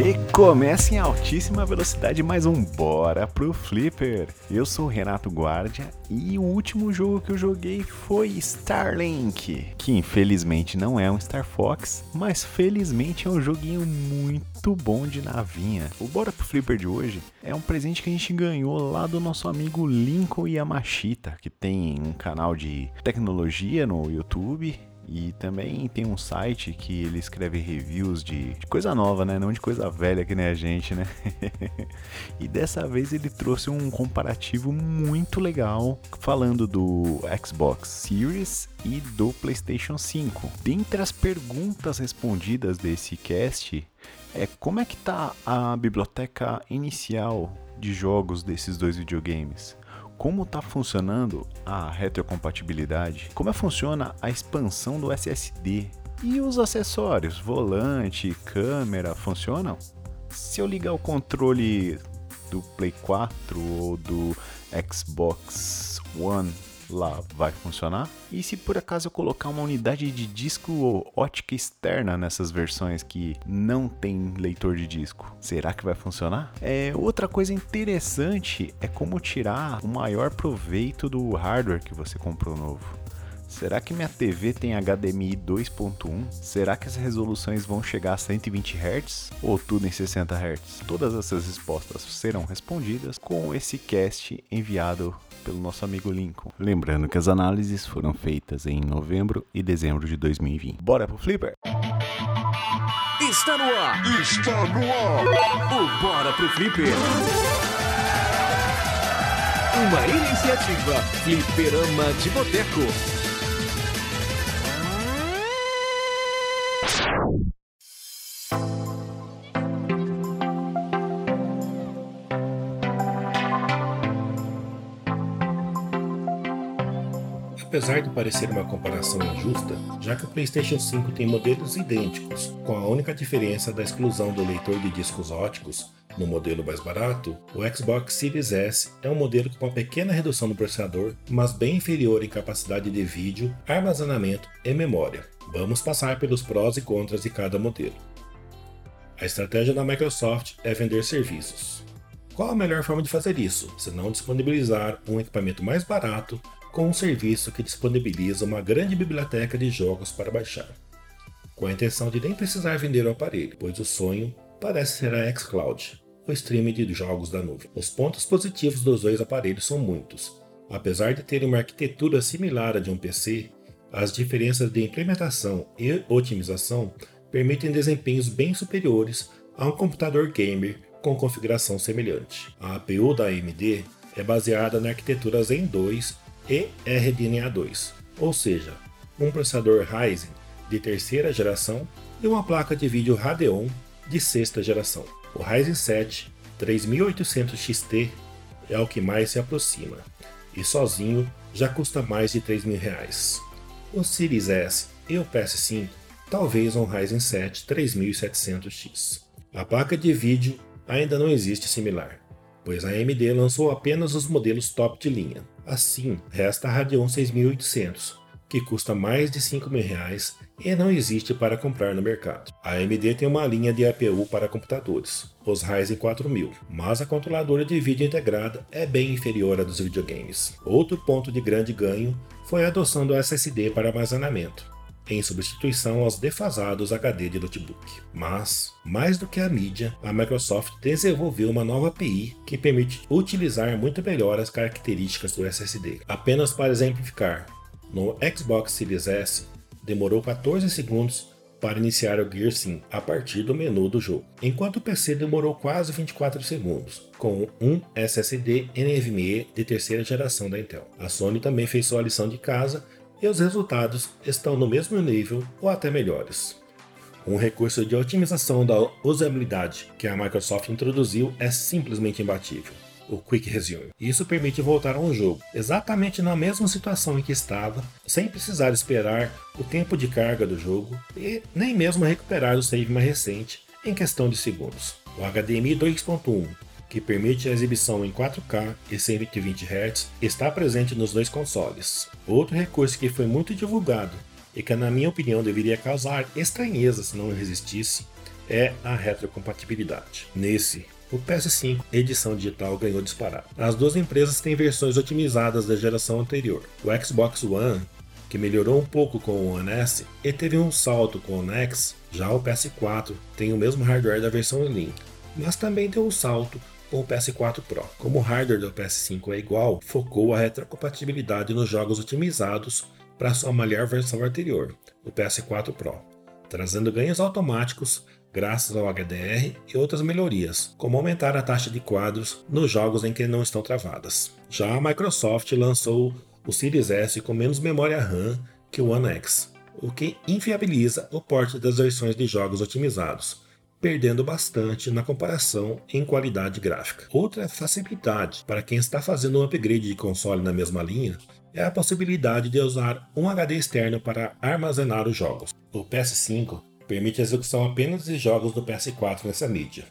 Recomeça em altíssima velocidade mais um Bora pro Flipper. Eu sou o Renato Guardia e o último jogo que eu joguei foi Starlink, que infelizmente não é um Star Fox, mas felizmente é um joguinho muito bom de navinha. O Bora pro Flipper de hoje é um presente que a gente ganhou lá do nosso amigo Lincoln Yamashita, que tem um canal de tecnologia no YouTube e também tem um site que ele escreve reviews de, de, coisa nova, né? Não de coisa velha que nem a gente, né? e dessa vez ele trouxe um comparativo muito legal falando do Xbox Series e do PlayStation 5. Dentre as perguntas respondidas desse cast é como é que tá a biblioteca inicial de jogos desses dois videogames? Como está funcionando a retrocompatibilidade, como funciona a expansão do SSD e os acessórios, volante, câmera, funcionam? Se eu ligar o controle do Play 4 ou do Xbox One lá vai funcionar? E se por acaso eu colocar uma unidade de disco ótica externa nessas versões que não tem leitor de disco, será que vai funcionar? É, outra coisa interessante é como tirar o maior proveito do hardware que você comprou novo. Será que minha TV tem HDMI 2.1? Será que as resoluções vão chegar a 120 Hz ou tudo em 60 Hz? Todas essas respostas serão respondidas com esse cast enviado pelo nosso amigo Lincoln. Lembrando que as análises foram feitas em novembro e dezembro de 2020. Bora pro Flipper? Está no ar! Está no ar! O Bora pro Flipper! Uma iniciativa Flipperama de Boteco. Apesar de parecer uma comparação injusta, já que o PlayStation 5 tem modelos idênticos, com a única diferença da exclusão do leitor de discos óticos no modelo mais barato, o Xbox Series S é um modelo com uma pequena redução no processador, mas bem inferior em capacidade de vídeo, armazenamento e memória. Vamos passar pelos prós e contras de cada modelo. A estratégia da Microsoft é vender serviços. Qual a melhor forma de fazer isso, se não disponibilizar um equipamento mais barato com um serviço que disponibiliza uma grande biblioteca de jogos para baixar, com a intenção de nem precisar vender o aparelho, pois o sonho parece ser a xCloud, o streaming de jogos da nuvem. Os pontos positivos dos dois aparelhos são muitos. Apesar de terem uma arquitetura similar à de um PC, as diferenças de implementação e otimização permitem desempenhos bem superiores a um computador gamer com configuração semelhante. A APU da AMD é baseada na arquitetura Zen 2 e RDNA2, ou seja, um processador Ryzen de terceira geração e uma placa de vídeo Radeon de sexta geração. O Ryzen 7 3800 XT é o que mais se aproxima, e sozinho já custa mais de 3 mil reais. O Series S e o PS5 talvez um Ryzen 7 3700X. A placa de vídeo ainda não existe similar, pois a AMD lançou apenas os modelos top de linha. Assim, resta a Radeon 6800, que custa mais de 5 mil reais e não existe para comprar no mercado. A AMD tem uma linha de APU para computadores, os Ryzen 4000, mas a controladora de vídeo integrada é bem inferior à dos videogames. Outro ponto de grande ganho foi a adoção do SSD para armazenamento em substituição aos defasados HD de notebook. Mas, mais do que a mídia, a Microsoft desenvolveu uma nova API que permite utilizar muito melhor as características do SSD. Apenas para exemplificar, no Xbox Series S demorou 14 segundos para iniciar o Gear Sim a partir do menu do jogo, enquanto o PC demorou quase 24 segundos, com um SSD NVMe de terceira geração da Intel. A Sony também fez sua lição de casa e os resultados estão no mesmo nível ou até melhores. Um recurso de otimização da usabilidade que a Microsoft introduziu é simplesmente imbatível o Quick Resume. Isso permite voltar a um jogo exatamente na mesma situação em que estava, sem precisar esperar o tempo de carga do jogo e nem mesmo recuperar o save mais recente em questão de segundos. O HDMI 2.1 que permite a exibição em 4K e 120 Hz, está presente nos dois consoles. Outro recurso que foi muito divulgado e que, na minha opinião, deveria causar estranheza se não existisse, é a retrocompatibilidade. Nesse, o PS5 edição digital ganhou disparado. As duas empresas têm versões otimizadas da geração anterior. O Xbox One, que melhorou um pouco com o One S e teve um salto com o One X, já o PS4 tem o mesmo hardware da versão Slim, mas também deu um salto com o PS4 Pro. Como o hardware do PS5 é igual, focou a retrocompatibilidade nos jogos otimizados para sua melhor versão anterior, o PS4 Pro, trazendo ganhos automáticos graças ao HDR e outras melhorias, como aumentar a taxa de quadros nos jogos em que não estão travadas. Já a Microsoft lançou o Series S com menos memória RAM que o One X, o que inviabiliza o porte das versões de jogos otimizados, perdendo bastante na comparação em qualidade gráfica. Outra facilidade para quem está fazendo um upgrade de console na mesma linha é a possibilidade de usar um HD externo para armazenar os jogos. O PS5 permite a execução apenas de jogos do PS4 nessa mídia.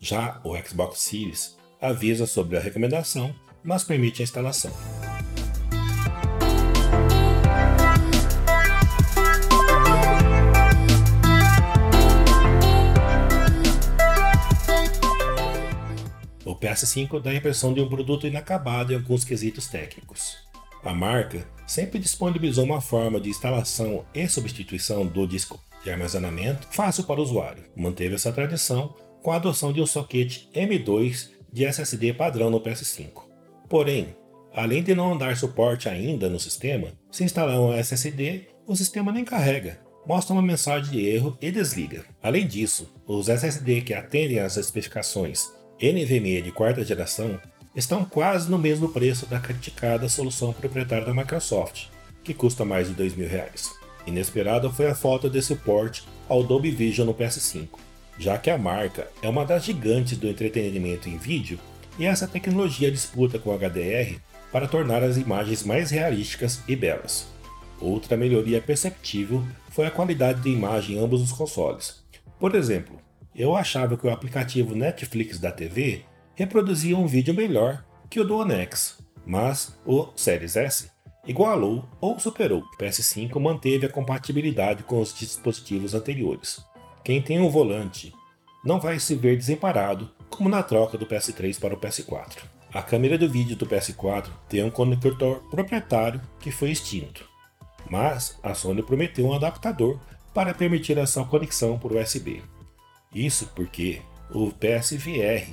Já o Xbox Series avisa sobre a recomendação, mas permite a instalação. PS5 dá a impressão de um produto inacabado em alguns quesitos técnicos. A marca sempre disponibilizou uma forma de instalação e substituição do disco de armazenamento fácil para o usuário. Manteve essa tradição com a adoção de um soquete M2 de SSD padrão no PS5. Porém, além de não dar suporte ainda no sistema, se instalar um SSD, o sistema nem carrega, mostra uma mensagem de erro e desliga. Além disso, os SSD que atendem às especificações NVMe de quarta geração estão quase no mesmo preço da criticada solução proprietária da Microsoft, que custa mais de R$ 2.000. Inesperada foi a falta de suporte ao Dolby Vision no PS5, já que a marca é uma das gigantes do entretenimento em vídeo e essa tecnologia disputa com HDR para tornar as imagens mais realísticas e belas. Outra melhoria perceptível foi a qualidade de imagem em ambos os consoles. Por exemplo, eu achava que o aplicativo Netflix da TV reproduzia um vídeo melhor que o do One X, mas o Series S igualou ou superou. O PS5 manteve a compatibilidade com os dispositivos anteriores. Quem tem um volante não vai se ver desemparado como na troca do PS3 para o PS4. A câmera do vídeo do PS4 tem um conector proprietário que foi extinto, mas a Sony prometeu um adaptador para permitir essa conexão por USB. Isso porque o PSVR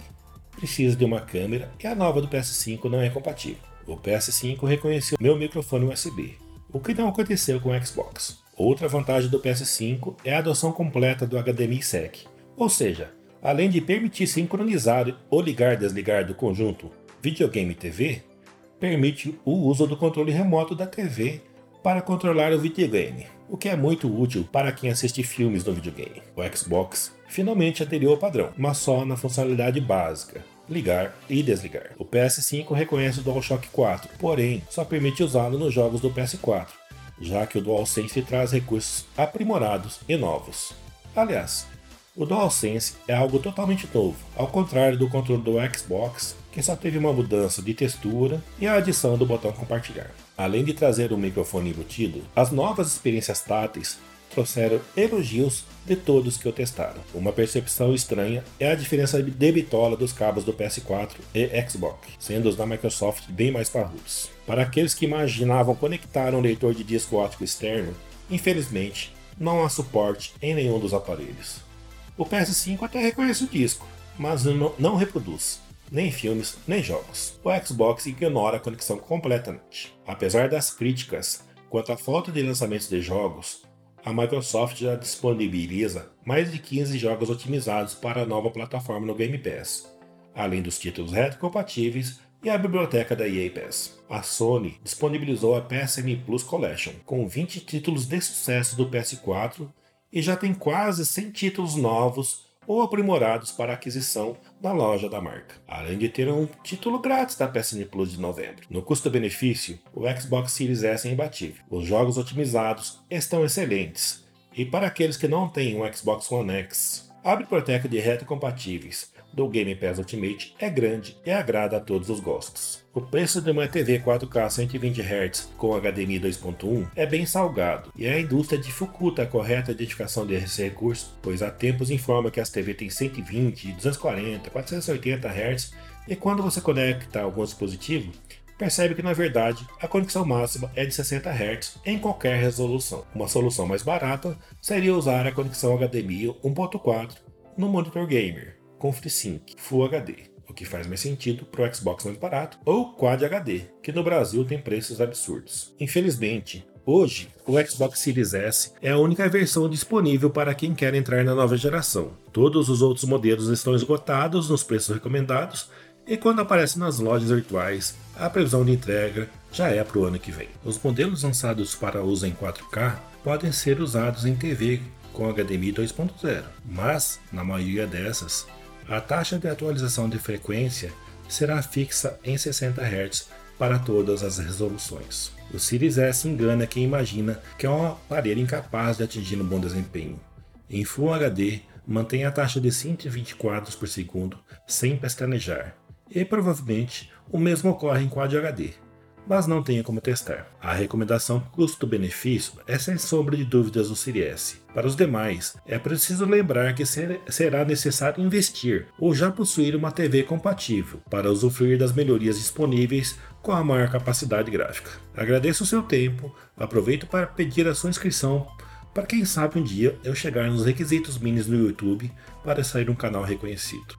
precisa de uma câmera e a nova do PS5 não é compatível. O PS5 reconheceu meu microfone USB, o que não aconteceu com o Xbox. Outra vantagem do PS5 é a adoção completa do HDMI SEC, ou seja, além de permitir sincronizar ou ligar e desligar do conjunto videogame e TV, permite o uso do controle remoto da TV para controlar o videogame, o que é muito útil para quem assiste filmes no videogame. O Xbox finalmente aderiu ao padrão, mas só na funcionalidade básica, ligar e desligar. O PS5 reconhece o DualShock 4, porém só permite usá-lo nos jogos do PS4, já que o DualSense traz recursos aprimorados e novos. Aliás, o DualSense é algo totalmente novo, ao contrário do controle do Xbox, que só teve uma mudança de textura e a adição do botão compartilhar. Além de trazer um microfone embutido, as novas experiências táteis trouxeram elogios de todos que o testaram. Uma percepção estranha é a diferença de bitola dos cabos do PS4 e Xbox, sendo os da Microsoft bem mais parrudos. Para aqueles que imaginavam conectar um leitor de disco óptico externo, infelizmente não há suporte em nenhum dos aparelhos. O PS5 até reconhece o disco, mas não reproduz nem filmes, nem jogos. O Xbox ignora a conexão completamente. Apesar das críticas quanto à falta de lançamentos de jogos, a Microsoft já disponibiliza mais de 15 jogos otimizados para a nova plataforma no Game Pass, além dos títulos retrocompatíveis e a biblioteca da EA Pass. A Sony disponibilizou a PSN Plus Collection, com 20 títulos de sucesso do PS4 e já tem quase 100 títulos novos ou aprimorados para aquisição na loja da marca, além de ter um título grátis da PSN Plus de novembro. No custo-benefício, o Xbox Series S é imbatível. Os jogos otimizados estão excelentes, e para aqueles que não têm um Xbox One X, a biblioteca de retrocompatíveis do Game Pass Ultimate é grande e agrada a todos os gostos. O preço de uma TV 4K 120 Hz com HDMI 2.1 é bem salgado, e a indústria dificulta a correta identificação desse recurso, pois há tempos informa que as TV têm 120, 240, 480 Hz, e quando você conecta algum dispositivo, percebe que na verdade a conexão máxima é de 60 Hz em qualquer resolução. Uma solução mais barata seria usar a conexão HDMI 1.4 no monitor gamer com FreeSync Full HD o que faz mais sentido para o Xbox mais barato, ou Quad HD, que no Brasil tem preços absurdos. Infelizmente, Hoje, o Xbox Series S é a única versão disponível para quem quer entrar na nova geração. Todos os outros modelos estão esgotados nos preços recomendados e quando aparecem nas lojas virtuais, a previsão de entrega já é para o ano que vem. Os modelos lançados para uso em 4K podem ser usados em TV com HDMI 2.0, mas na maioria dessas a taxa de atualização de frequência será fixa em 60 Hz para todas as resoluções. O Series S engana quem imagina que é um aparelho incapaz de atingir um bom desempenho. Em Full HD, mantém a taxa de 120 quadros por segundo sem pestanejar, e provavelmente o mesmo ocorre em Quad HD, mas não tenha como testar. A recomendação custo-benefício é sem sombra de dúvidas o Series S. Para os demais, é preciso lembrar que ser, será necessário investir ou já possuir uma TV compatível para usufruir das melhorias disponíveis com a maior capacidade gráfica. Agradeço o seu tempo, aproveito para pedir a sua inscrição para quem sabe um dia eu chegar nos requisitos minis no YouTube para sair um canal reconhecido.